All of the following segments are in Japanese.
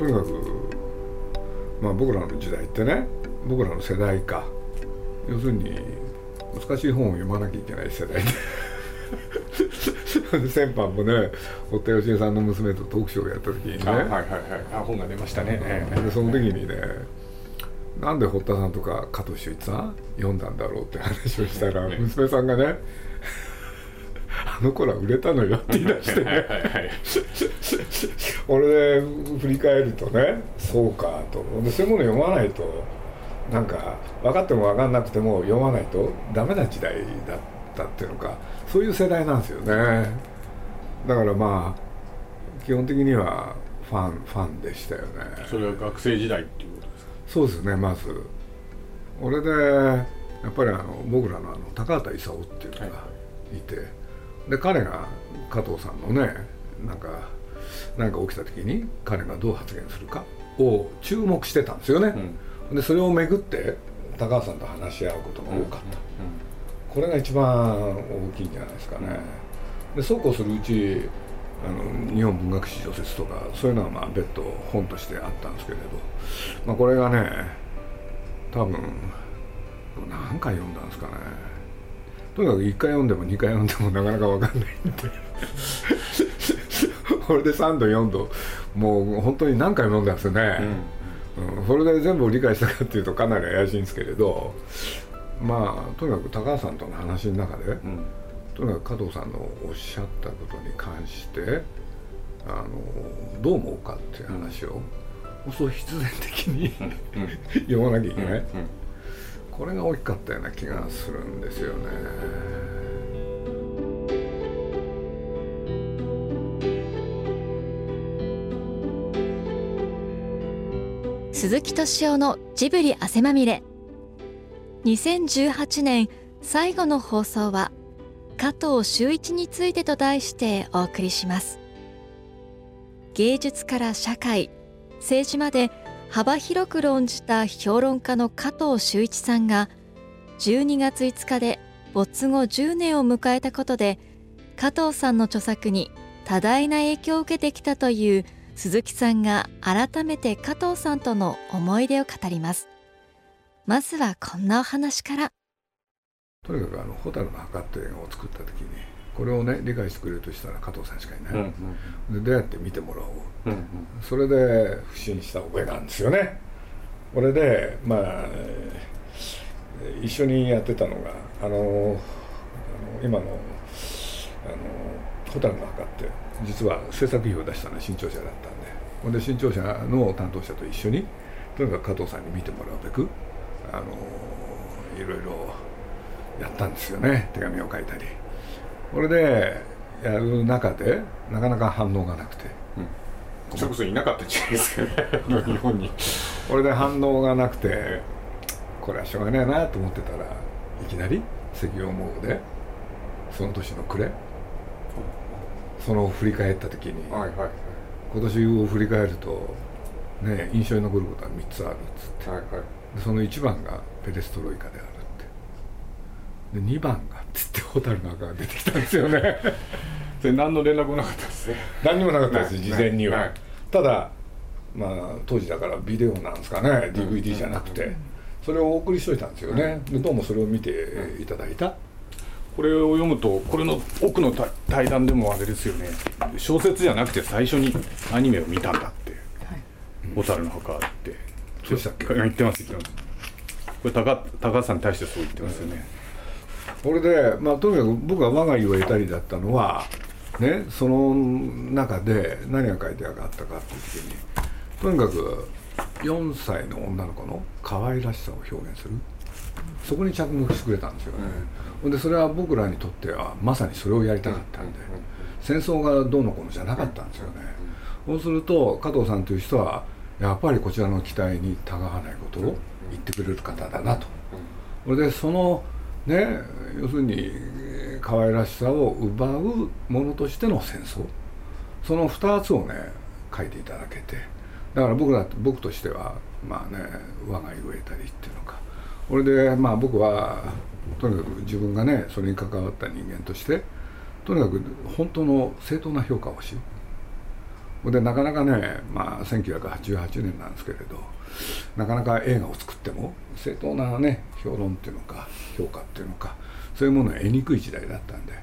とにかく、まあ、僕らの時代ってね僕らの世代か。要するに難しい本を読まなきゃいけない世代で。先般もね堀田芳恵さんの娘とトークショーをやった時にね、はいはいはい、あ本が出ましたね、でその時にねなんで堀田さんとか加藤修一さん読んだんだろうって話をしたら、娘さんがねあの頃は売れたのよって言い出してね 俺で振り返るとねそうかとでそういうもの読まないとなんか分かっても分かんなくても読まないとダメな時代だったっていうのかそういう世代なんですよね。だからまあ基本的にはファンファンでしたよね。それは学生時代っていうことですか？そうですねまず。俺でやっぱりあの僕らのあの高畑勲っていうのがいて、はい、で彼が加藤さんのねなんか何か起きた時に彼がどう発言するかを注目してたんですよね、うん、でそれをめぐって高橋さんと話し合うことが多かった、これが一番大きいんじゃないですかね、でそうこうするうちあの日本文学史小説とかそういうのはまあ別途本としてあったんですけれど、まあ、これがね多分何回読んだんですかね。とにかく1回読んでも2回読んでもなかなか分かんないんでこれで3度4度もう本当に何回読んだんですよね、うん。うん、それで全部理解したかっていうとかなり怪しいんですけれどまあとにかく高橋さんとの話の中で、うん。とにかく加藤さんのおっしゃったことに関してあのどう思うかっていう話を、うん、そう必然的に 読まなきゃいけない、これが大きかったような気がするんですよね。鈴木敏夫のジブリ汗まみれ。2018年最後の放送は加藤修一についてと題してお送りします。芸術から社会政治まで幅広く論じた評論家の加藤修一さんが12月5日で没後10年を迎えたことで加藤さんの著作に多大な影響を受けてきたという鈴木さんが改めて加藤さんとの思い出を語ります。まずはこんなお話から。とにかくあの「蛍の墓」って映画を作った時にこれをね理解してくれるとしたら加藤さんしかいない、うんうん、でどうやって見てもらおう、うんうん、それで不審した覚えがあるんですよね。これでまあ一緒にやってたのがあのあの今の「あの蛍の墓」って実は制作費を出したのは新潮社だったんで。ほんで新潮社の担当者と一緒にとにかく加藤さんに見てもらうべくあのいろいろやったんですよね。手紙を書いたり。これでやる中でなかなか反応がなくて、うん、それこそいなかったじゃないですかね。日本に。これで反応がなくてこれはしょうがないなと思ってたらいきなり石油王でその年の暮れその振り返った時に、はいはい、今年を振り返るとね印象に残ることは3つあるっつって、はいはい、その1番がペレストロイカであるで2番がっつって蛍の赤が出てきたんですよね。それ何の連絡もなかったですね。何にもなかったです事前には、ただまあ当時だからビデオなんですかね DVD じゃなくて、それをお送りしといたんですよね、でどうもそれを見ていただいた、これを読むとこれの奥の対談でもあれですよね。小説じゃなくて最初にアニメを見たんだって「蛍、はい、の墓」って。そうしたっけ？言ってます言ってます。これ高高橋さんに対してそう言ってますよね、これで、まあ、とにかく僕は我が家を得たりだったのは、ね、その中で何が書いてあったかっていう時にとにかく4歳の女の子の可愛らしさを表現するそこに着目してくれたんですよね、うん、でそれは僕らにとってはまさにそれをやりたかったんで、戦争がどうのこうのじゃなかったんですよね、そうすると加藤さんという人はやっぱりこちらの期待にたがわないことを言ってくれる方だなと、それでそのね要するに可愛らしさを奪うものとしての戦争。その2つをね書いていただけて。だから僕ら僕としてはまあね我が家を得たりっていうのかこれでまあ僕はとにかく自分がねそれに関わった人間としてとにかく本当の正当な評価をしようでなかなかね、まあ、1988年なんですけれどなかなか映画を作っても正当なね評論っていうのか評価っていうのかそういうものは得にくい時代だったんで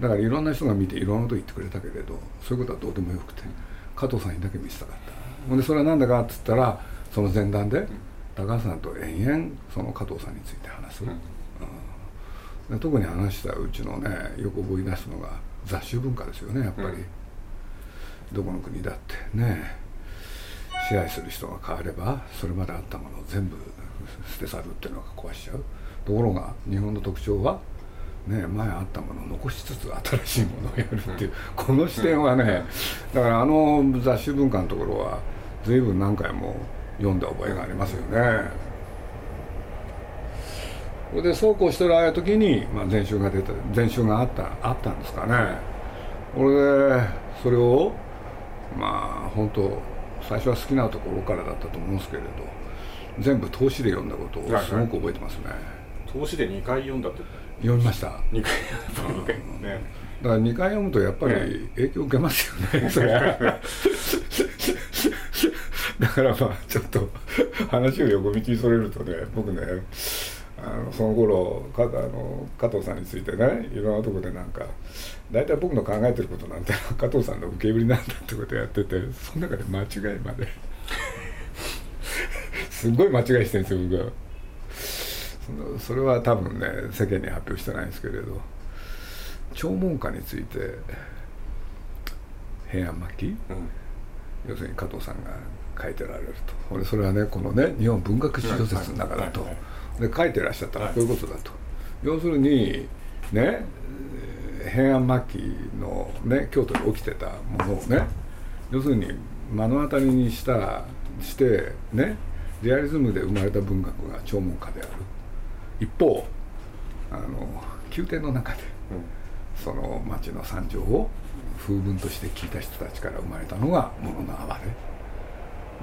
だからいろんな人が見ていろんなこと言ってくれたけれどそういうことはどうでもよくて加藤さんにだけ見せたかった。ほんでそれは何だかっつったらその前段で高橋さんと延々その加藤さんについて話す、うん。で特に話したうちのねよく思い出すのが雑種文化ですよねやっぱり、どこの国だってね。支配する人が変わればそれまであったものを全部 捨て去るっていうのが壊しちゃう。ところが日本の特徴はね、前あったものを残しつつ新しいものをやるっていう、この視点はねだからあの雑誌文化のところは随分何回も読んだ覚えがありますよね。それでそうこうしてるあ時に、まあ、前週が出た前週があったあったんですかね。これでそれをまあ本当最初は好きなところからだったと思うんですけれど全部投資で読んだことをすごく覚えてますね。投資で2回読んだって読みました。2回2回ねだから2回読むとやっぱり影響を受けますよね、そ れだからまあちょっと話を横道にそれるとね僕ねあのその頃かあの加藤さんについてねいろんなとこでなんか大体僕の考えてることなんて加藤さんの受け売りなんだってことやっててその中で間違いまで。すごい間違いしてるんですよ僕は。それは多分ね世間に発表してないんですけれど弔問歌について平安末期、うん、要するに加藤さんが書いてられると。それはねこのね日本文学史小説の中だと、で書いてらっしゃった。らこういうことだと、要するにね平安末期の、ね、京都で起きてたものをね要するに目の当たりにしたしてねリアリズムで生まれた文学が弔問歌である。一方あの宮廷の中で、その町の惨状を風文として聞いた人たちから生まれたのが「ものの哀れ」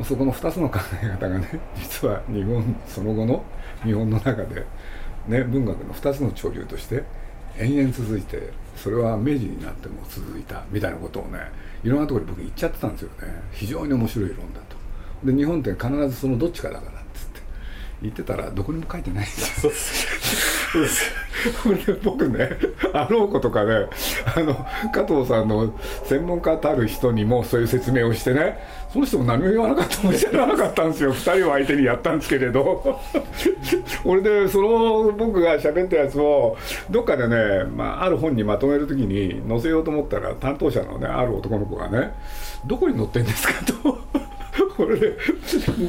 そこの2つの考え方がね 実は日本その後の日本の中で、ね、文学の2つの潮流として延々続いてそれは明治になっても続いたみたいなことをねいろんなところで僕言っちゃってたんですよね。非常に面白い論だと。で日本って必ずそのどっちかだからって。言ってたらどこにも書いてない。そうですよ僕ねあろうことかねあの加藤さんの専門家たる人にもそういう説明をしてねその人も何も言わなかったも知らなかったんですよ2人を相手にやったんですけれど俺でその僕が喋ったやつをどっかでね、まあ、ある本にまとめる時に載せようと思ったら担当者のねある男の子がね「どこに載ってんですか?」と。これで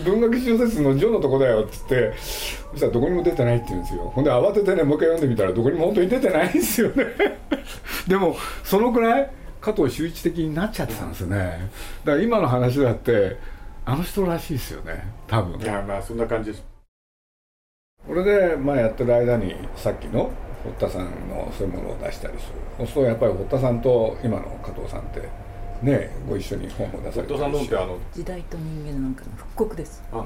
文学小説の「ジョのとこだよ」っつってそしたらどこにも出てないって言うんですよ。ほんで慌ててねもう一回読んでみたらどこにも本当に出てないんですよね。でもそのくらい加藤秀一的になっちゃってたんですよね。だから今の話だってあの人らしいですよね。多分。いやまあそんな感じです。これでまあやってる間にさっきの堀田さんのそういうものを出したりする。そうするとやっぱり堀田さんと今の加藤さんってねご一緒に本も出されて。さんのってあの時代と人間なんかの復刻です。あ。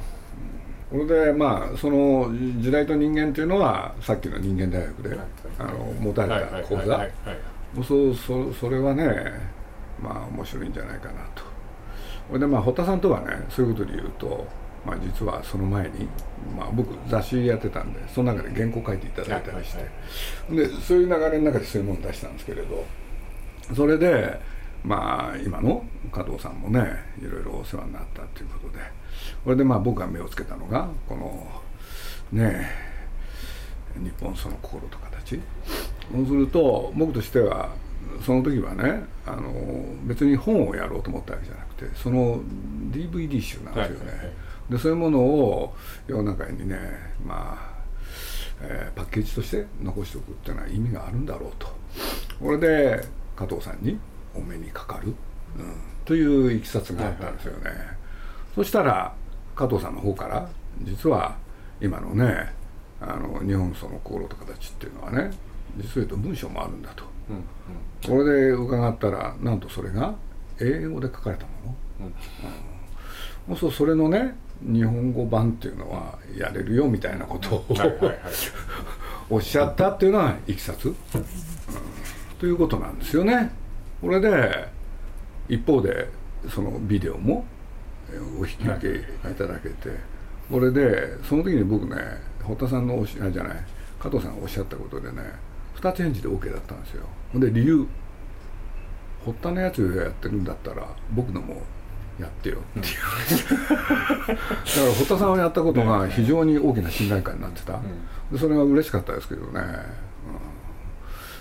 これでまあその時代と人間っていうのはさっきの人間大学で、あの持たれた講座。そうそそれはねまあ面白いんじゃないかなと。これでまあ堀田さんとはねそういうことで言うとまあ実はその前に、まあ、僕雑誌やってたんでその中で原稿書いていただいたりして、でそういう流れの中でそういうもの出したんですけれどそれでまあ今の加藤さんもねいろいろお世話になったということで。これでまあ僕が目をつけたのがこのね日本その心と形。そうすると僕としてはその時はねあの別に本をやろうと思ったわけじゃなくてその DVD 集なんですよね、はいはいはい、でそういうものを世の中にねまあ、えー、パッケージとして残しておくっていうのは意味があるんだろうと。これで加藤さんにお目にかかる、うん、といういきさつがあったんですよね、はいはい、そしたら加藤さんの方から実は今のねあの日本その心と形っていうのはね実を言うと文章もあるんだと、うんうん、これで伺ったらなんとそれが英語で書かれたもの、うん、うん、そうそれのね日本語版っていうのはやれるよみたいなことを、はいはいはい、おっしゃったっていうのはいきさつ、うん、ということなんですよね。これで一方でそのビデオもお引き受けいただけて、これでその時に僕ね堀田さんのおしあじゃない加藤さんがおっしゃったことでね2つ返事で OK だったんですよ。ほんで理由堀田のやつやってるんだったら僕のもやってよ。っていう、だから堀田さんがやったことが非常に大きな信頼感になってた、でそれは嬉しかったですけどね、うん、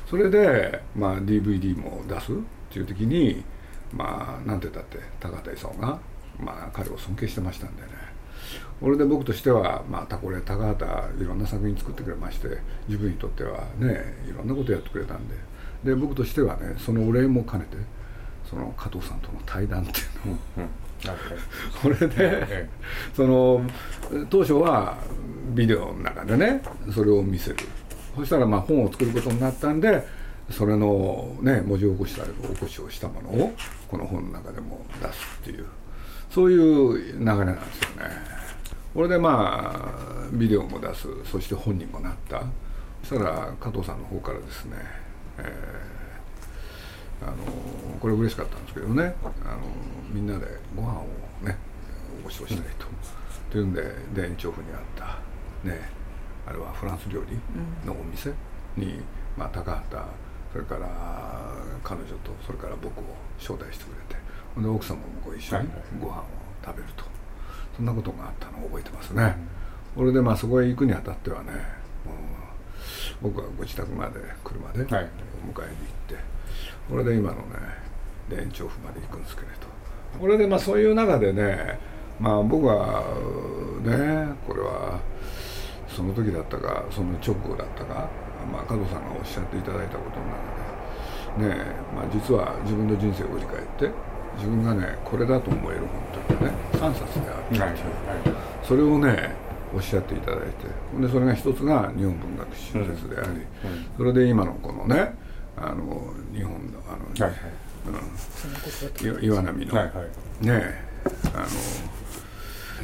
それで、まあ、DVD も出すっていう時にまあなんて言ったって高畑勲が、まあ、彼を尊敬してましたんでね。これで僕としては、まあ、これ高畑いろんな作品作ってくれまして自分にとってはねいろんなことやってくれたんで。で僕としてはねそのお礼も兼ねてその加藤さんとの対談っていうのを、うん。うん、これで、その当初はビデオの中でねそれを見せるそしたらまあ本を作ることになったんでそれのね文字起こした起こしをしたものをこの本の中でも出すっていうそういう流れなんですよね。これでまあビデオも出す。そして本にもなった。そしたら加藤さんの方からですね、えーあのこれ嬉しかったんですけどね。あのみんなでご飯をねおご馳走したいと、うん、というんで田園調布にあった。ね。あれはフランス料理のお店に、まあ、高畑それから彼女とそれから僕を招待してくれてで奥様もご一緒にご飯を食べると、そんなことがあったのを覚えてますね、これでまあそこへ行くにあたってはね僕はご自宅まで車でお迎えに行って、これで今のね田園調布まで行くんですけれど。これでまあそういう中でねまあ僕はねその時だったかその直後だったか、まあ、加藤さんがおっしゃっていただいたことの中でねまあ実は自分の人生を振り返って自分がねこれだと思える本というね3冊であるっていう、はいはい、それをねおっしゃっていただいてでそれが一つが日本文学史小説であり、うん。うん、それで今のこのねあの日本のあの、はいはい。うん、岩波の、はいはい、ねあの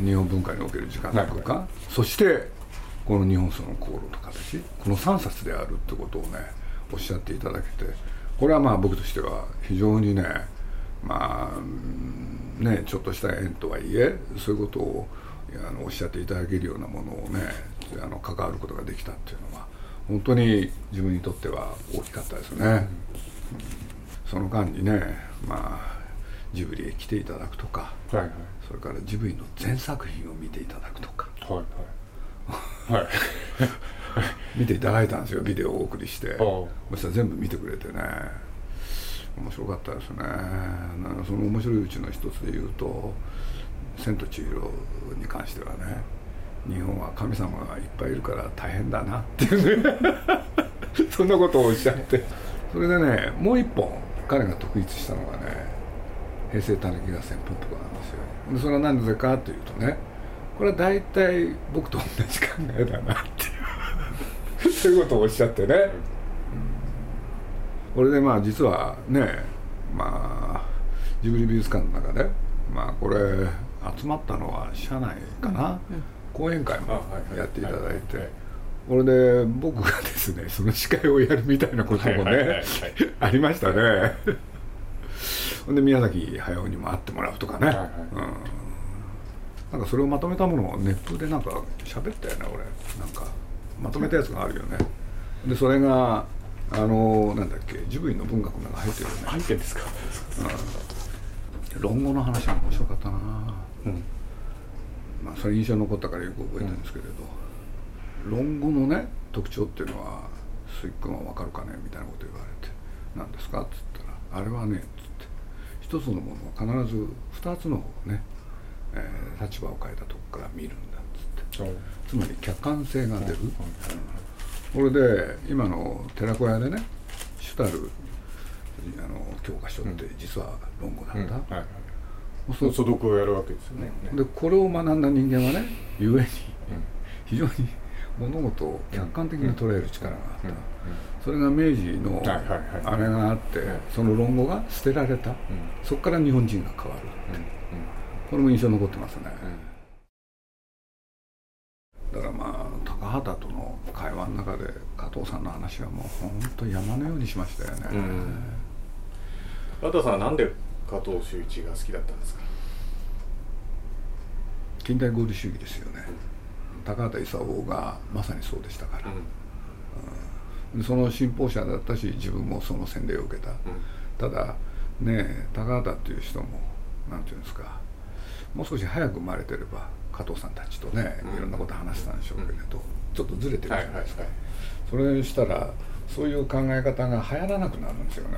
日本文化における時間とか、はいはい、そしてこの「日本その航路と形」この3冊であるってことをねおっしゃっていただけてこれはまあ僕としては非常にねまあねちょっとした縁とはいえそういうことをあのおっしゃっていただけるようなものをねあの関わることができたっていうのは本当に自分にとっては大きかったですね、うん、その間にねまあジブリへ来ていただくとか、はいはい、それからジブリの全作品を見ていただくとか、はいはい、はい、見ていただいたんですよ。ビデオをお送りして。そしたら全部見てくれてね。面白かったですね。その面白いうちの一つで言うと「千と千尋」に関してはね日本は神様がいっぱいいるから大変だなっていう。ね そんなことをおっしゃって。それでねもう一本彼が独立したのがね平成たぬき合戦ポンポコなんですよ。でそれは何でかというとねこれは大体僕と同じ考えだなっていう。そういうことをおっしゃってね、これでまあ実はねまあジブリ美術館の中でまあこれ集まったのは社内かな、うんうん。講演会もやっていただいて。これで僕がですねその司会をやるみたいなこともねありましたね。ほんで宮崎駿にも会ってもらうとかね、はいはい、うん、なんかそれをまとめたものをネットでなんか喋ったよね俺。なんかまとめたやつがあるよね。でそれがあのなんだっけジブリの文学の中入ってるよね。入ってんですか、うん、論語の話も面白かったな。うん。まあ、それ印象に残ったからよく覚えてるんですけれど、うん、論語のね特徴っていうのは「水君は分かるかね?」みたいなこと言われて「何ですか?」っつったら「あれはね」っつって。一つのものは必ず二つの方ね、えー、立場を変えたとこから見るんだっつって、つまり客観性が出る、これで今の寺子屋でね主たるあの教科書って実は論語なんだ、はいはい。素読をやるわけですよね、でこれを学んだ人間はねゆえに非常に物事を客観的に捉える力があった、それが明治のあれがあってその論語が捨てられた、そこから日本人が変わるって、これも印象に残ってますね、だからまあ高畑との会話の中で加藤さんの話はもう本当山のようにしましたよね、加藤さんはなんで加加藤修一が好きだったんですか？近代合理主義ですよね、高畑勲がまさにそうでしたから、うん、その信奉者だったし自分もその洗礼を受けた、ただね高畑っていう人も何て言うんですかもう少し早く生まれてれば加藤さんたちとねいろんなこと話したんでしょうけれど、ちょっとずれてるじゃないですか、それしたらそういう考え方が流行らなくなるんですよね。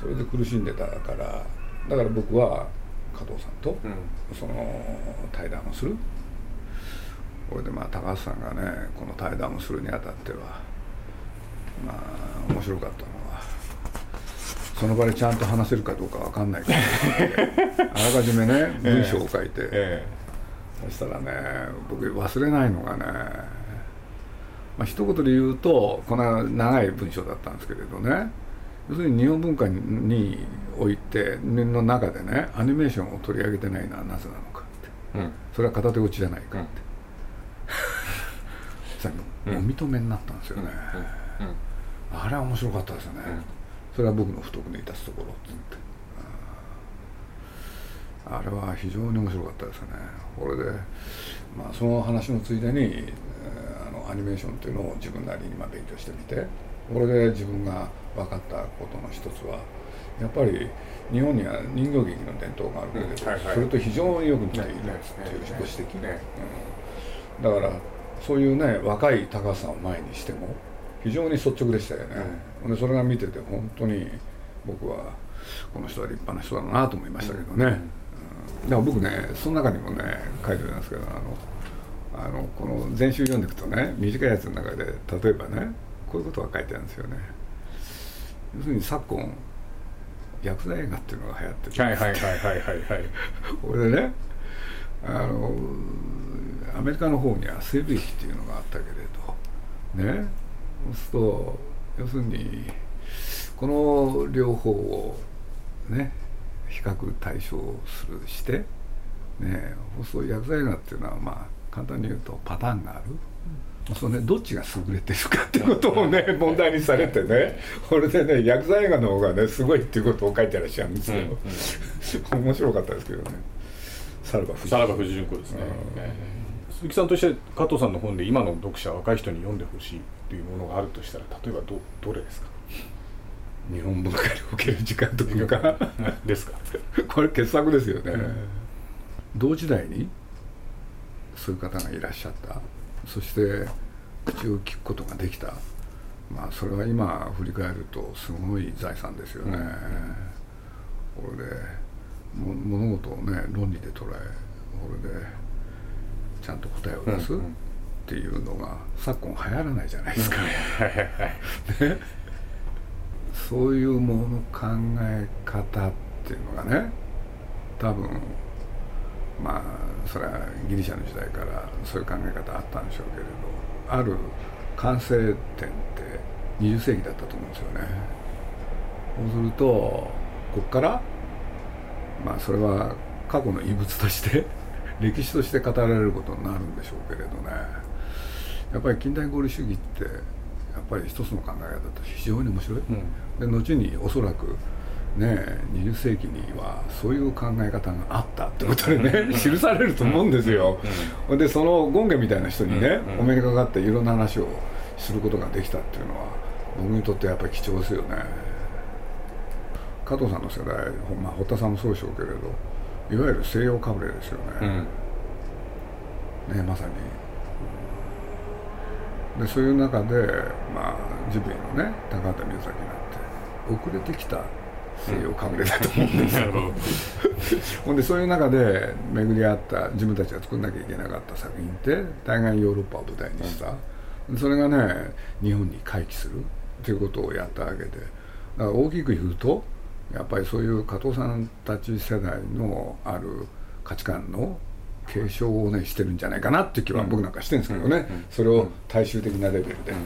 それで苦しんでたからだから僕は加藤さんとその対談をする。これでまあ高橋さんがねこの対談をするにあたってはまあ面白かったの。はその場でちゃんと話せるかどうか分かんないけど あらかじめね文章を書いて、ええ、そしたらね僕忘れないのがねまあ一言で言うとこの長い文章だったんですけれどね。要するに日本文化においての中でねアニメーションを取り上げてないのはなぜなのかって、うん、それは片手落ちじゃないかって、うん、お認めになったんですよね、うん、あれは面白かったですよね、それは僕の不徳の致すところっつって、あれは非常に面白かったですね。これでまあその話のついでに、えー、あのアニメーションっていうのを自分なりにまあ勉強してみてこれで自分が分かったことの一つはやっぱり日本には人形劇の伝統があるけれど、それと非常によく似ているっていうご指摘、ね。うん、だからそういうね若い高さを前にしても非常に率直でしたよね、うん、でそれが見てて本当に僕はこの人は立派な人だなと思いましたけどね、うん、だから僕ねその中にもね書いてありますけどあのあのこの全集読んでいくとね短いやつの中で例えばねこういうことが書いてあるんですよね。要するに昨今薬剤映画っていうのが流行ってるはいはいはいはいはいはい。これでねあのアメリカの方には西部劇っていうのがあったけれどねそうすると要するにこの両方をね比較対象するしてねそうすると薬剤映画っていうのはまあ簡単に言うとパターンがある、そのね、どっちが優れてるかってことをね 問題にされてね。これでね薬剤映画の方がねすごいっていうことを書いてらっしゃるんですよ、うんうん、面白かったですけどね。さらば藤さらば藤純子ですね、鈴木さんとして加藤さんの本で今の読者若い人に読んでほしいというものがあるとしたら例えばどどれですか？日本文化における時間というか。ですか？これ傑作ですよね、同時代にそういう方がいらっしゃった。そして口を聞くことができた。まあそれは今振り返るとすごい財産ですよね、これで物事をね論理で捉えこれでちゃんと答えを出すっていうのが昨今流行らないじゃないですか、ね、そういうもの考え方っていうのがね多分まあそれはギリシャの時代からそういう考え方あったんでしょうけれどある完成点って20世紀だったと思うんですよね。そうするとこっからまあそれは過去の遺物として歴史として語られることになるんでしょうけれどねやっぱり近代合理主義ってやっぱり一つの考え方と非常に面白い、うん、で後におそらくね20世紀にはそういう考え方があったってことでね記されると思うんですよ、うん、でそのゴンゲみたいな人にね、うん、お目にかかっていろんな話をすることができたっていうのは僕にとってやっぱり貴重ですよね。加藤さんの世代、まあ、堀田さんもそうでしょうけれどいわゆる西洋かぶれですよね、うん、ねまさにでそういう中で、まあ、ジブリのね高畑宮崎なんて遅れてきた西洋かぶれだと思うんですよ、ほんでそういう中で巡り合った自分たちが作んなきゃいけなかった作品って大概ヨーロッパを舞台にした、うん、それがね日本に回帰する。っていうことをやったわけで。だから大きく言うとやっぱりそういう加藤さんたち世代のある価値観の継承をねしてるんじゃないかなっていう気は僕なんかしてるんですけどね、うん、それを大衆的なレベルで、うん、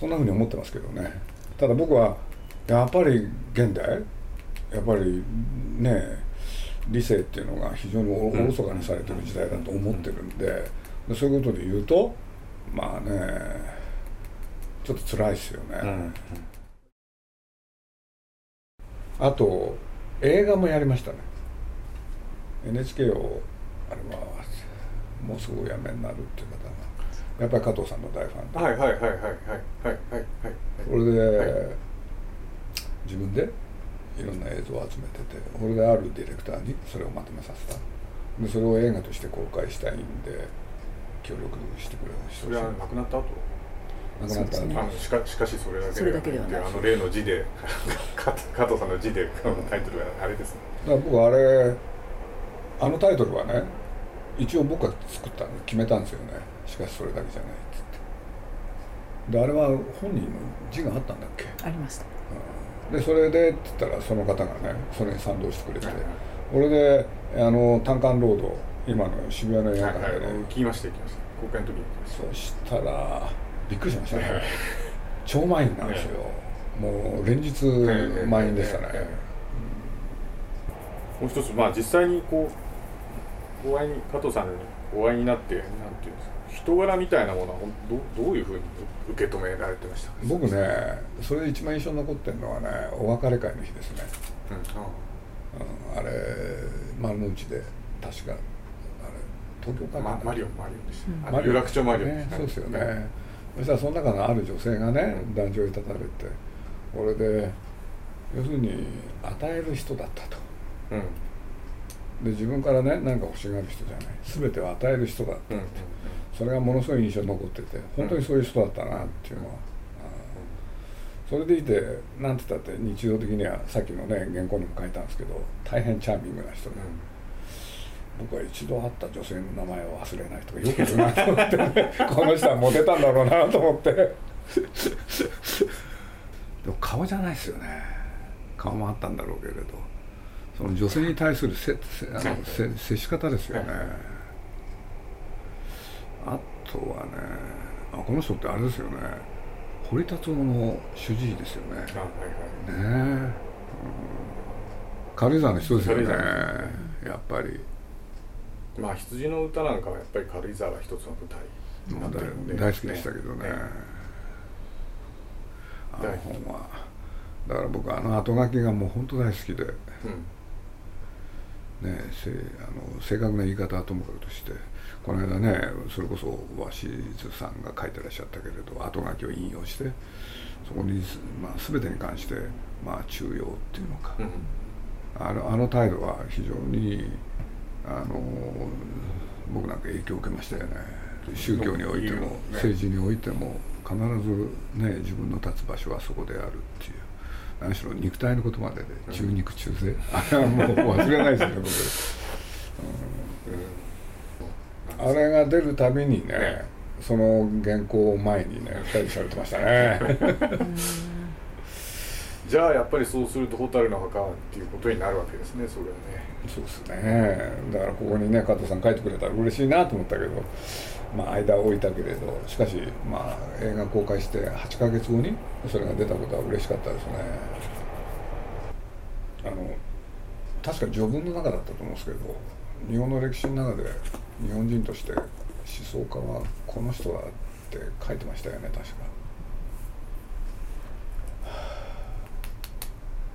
そんなふうに思ってますけどね。ただ僕はやっぱり現代やっぱりね理性っていうのが非常におろそかにされてる時代だと思ってるんででそういうことで言うとまあねちょっと辛いですよね。うん。あと映画もやりましたね NHK をあれはもうすぐお辞めになるっていう方がやっぱり加藤さんの大ファンで。はいはいはいはいはいはいはいそれで、はい、自分でいろんな映像を集めててこれであるディレクターにそれをまとめさせた。でそれを映画として公開したいんで協力してくれましたそれは亡くなった後？亡くなった後、ね、あのしかしかしそれだけれだけではない。あの例の字で 加藤さんの字でタイトルがあれですね。だから僕あれあのタイトルはね一応僕が作ったの決めたんですよね。しかしそれだけじゃないっつって。であれは本人の字があったんだっけ？ありました。でそれでって言ったらその方がねそれに賛同してくれて、はいはい。これであの単館ロード今の渋谷の映画はいはい。館でね、聞きました聞きました。公開の時に聞きましそしたらびっくりしましたね超満員なんですよ、もう連日満員でしたね、もう一つまあ実際にこうお会いに加藤さんにお会いになってなんていうんですか人柄みたいなものはどどういうふうに受け止められてました？か僕ねそれで一番印象に残ってるのはねお別れ会の日ですね、うんあうん、あれ丸の内で確かあれ東京かな、まマリオンマリオンでした、うん。楽町マリオンね、そうですよね、そしたらその中のある女性がねうん。壇上に立たれてこれで要するに与える人だったと。うんで自分からね何か欲しがる人じゃない。全てを与える人だったうんうんそれがものすごい印象に残ってて本当にそういう人だったなっていうのは、あー。それでいてなんて言ったって日常的にはさっきのね原稿にも書いたんですけど大変チャーミングな人で、僕は一度会った女性の名前を忘れないとかよく言うなと思って、ね、この人はモテたんだろうなと思って。でも顔じゃないですよね。顔もあったんだろうけれどその女性に対するせせあのせ接し方ですよね、あとはねあこの人ってあれですよね。堀達夫の主治医ですよね。あはいはい。ね。え、うん。軽井沢の人ですよね。やっぱり。まあ羊の歌なんかはやっぱり軽井沢が一つの舞台になまあってるんで。大好きでしたけどね。ねあの本は。だから僕あの後書きがもう本当大好きで。うんねせあの正確な言い方はともかくとしてこの間ねそれこそ鷲津さんが書いてらっしゃったけれど後書きを引用してそこに、まあ、全てに関して、まあ、中庸っていうのか、うんあのあの態度は非常にあの僕なんか影響を受けましたよね。宗教においても、政治においても必ずね自分の立つ場所はそこであるっていう何しろ肉体のことまでで中肉中背、あれはもう忘れないですね僕、うん、あれが出るたびにねねその原稿を前にね二人されてましたね。じゃあやっぱりそうすると蛍の墓っていうことになるわけですねそれはね。そうですね。だからここにね加藤さん書いてくれたら嬉しいなと思ったけどまあ間を置いたけれどしかしまあ映画公開して8ヶ月後にそれが出たことは嬉しかったですね。あの確か序文の中だったと思うんですけど日本の歴史の中で日本人として思想家はこの人だって書いてましたよね確か。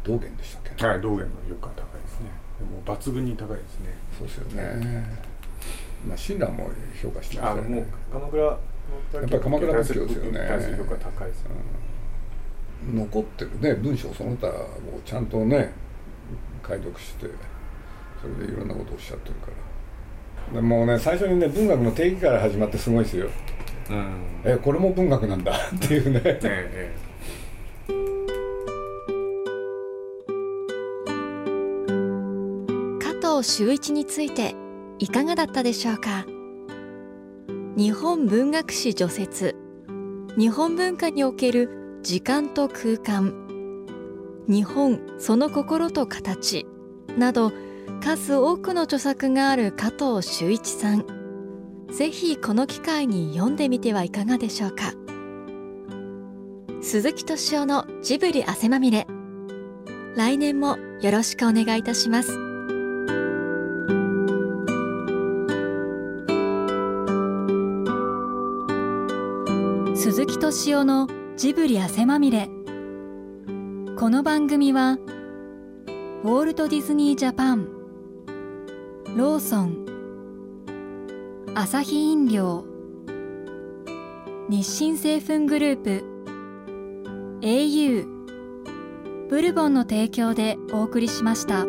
道元でしたっけ、はい道元の評価は高いですね。でも抜群に高いですね。そうですよねまあ親鸞も評価してましたよね。あもう鎌倉やっぱり鎌倉仏教ですよね。対する評価高いですね。残ってるね文章その他をちゃんとね解読してそれでいろんなことをおっしゃってるから。でもうね最初にね文学の定義から始まってすごいですよ。うん。えこれも文学なんだ っていうね。ええ加藤修一についていかがだったでしょうか？日本文学史序説日本文化における時間と空間。日本その心と形。など数多くの著作がある加藤修一さん。ぜひこの機会に読んでみてはいかがでしょうか？鈴木敏夫のジブリ汗まみれ。来年もよろしくお願いいたします。木敏夫のジブリ汗まみれこの番組はウォルト・ディズニー・ジャパンローソンアサヒ飲料日清製粉グループ au ブルボンの提供でお送りしました。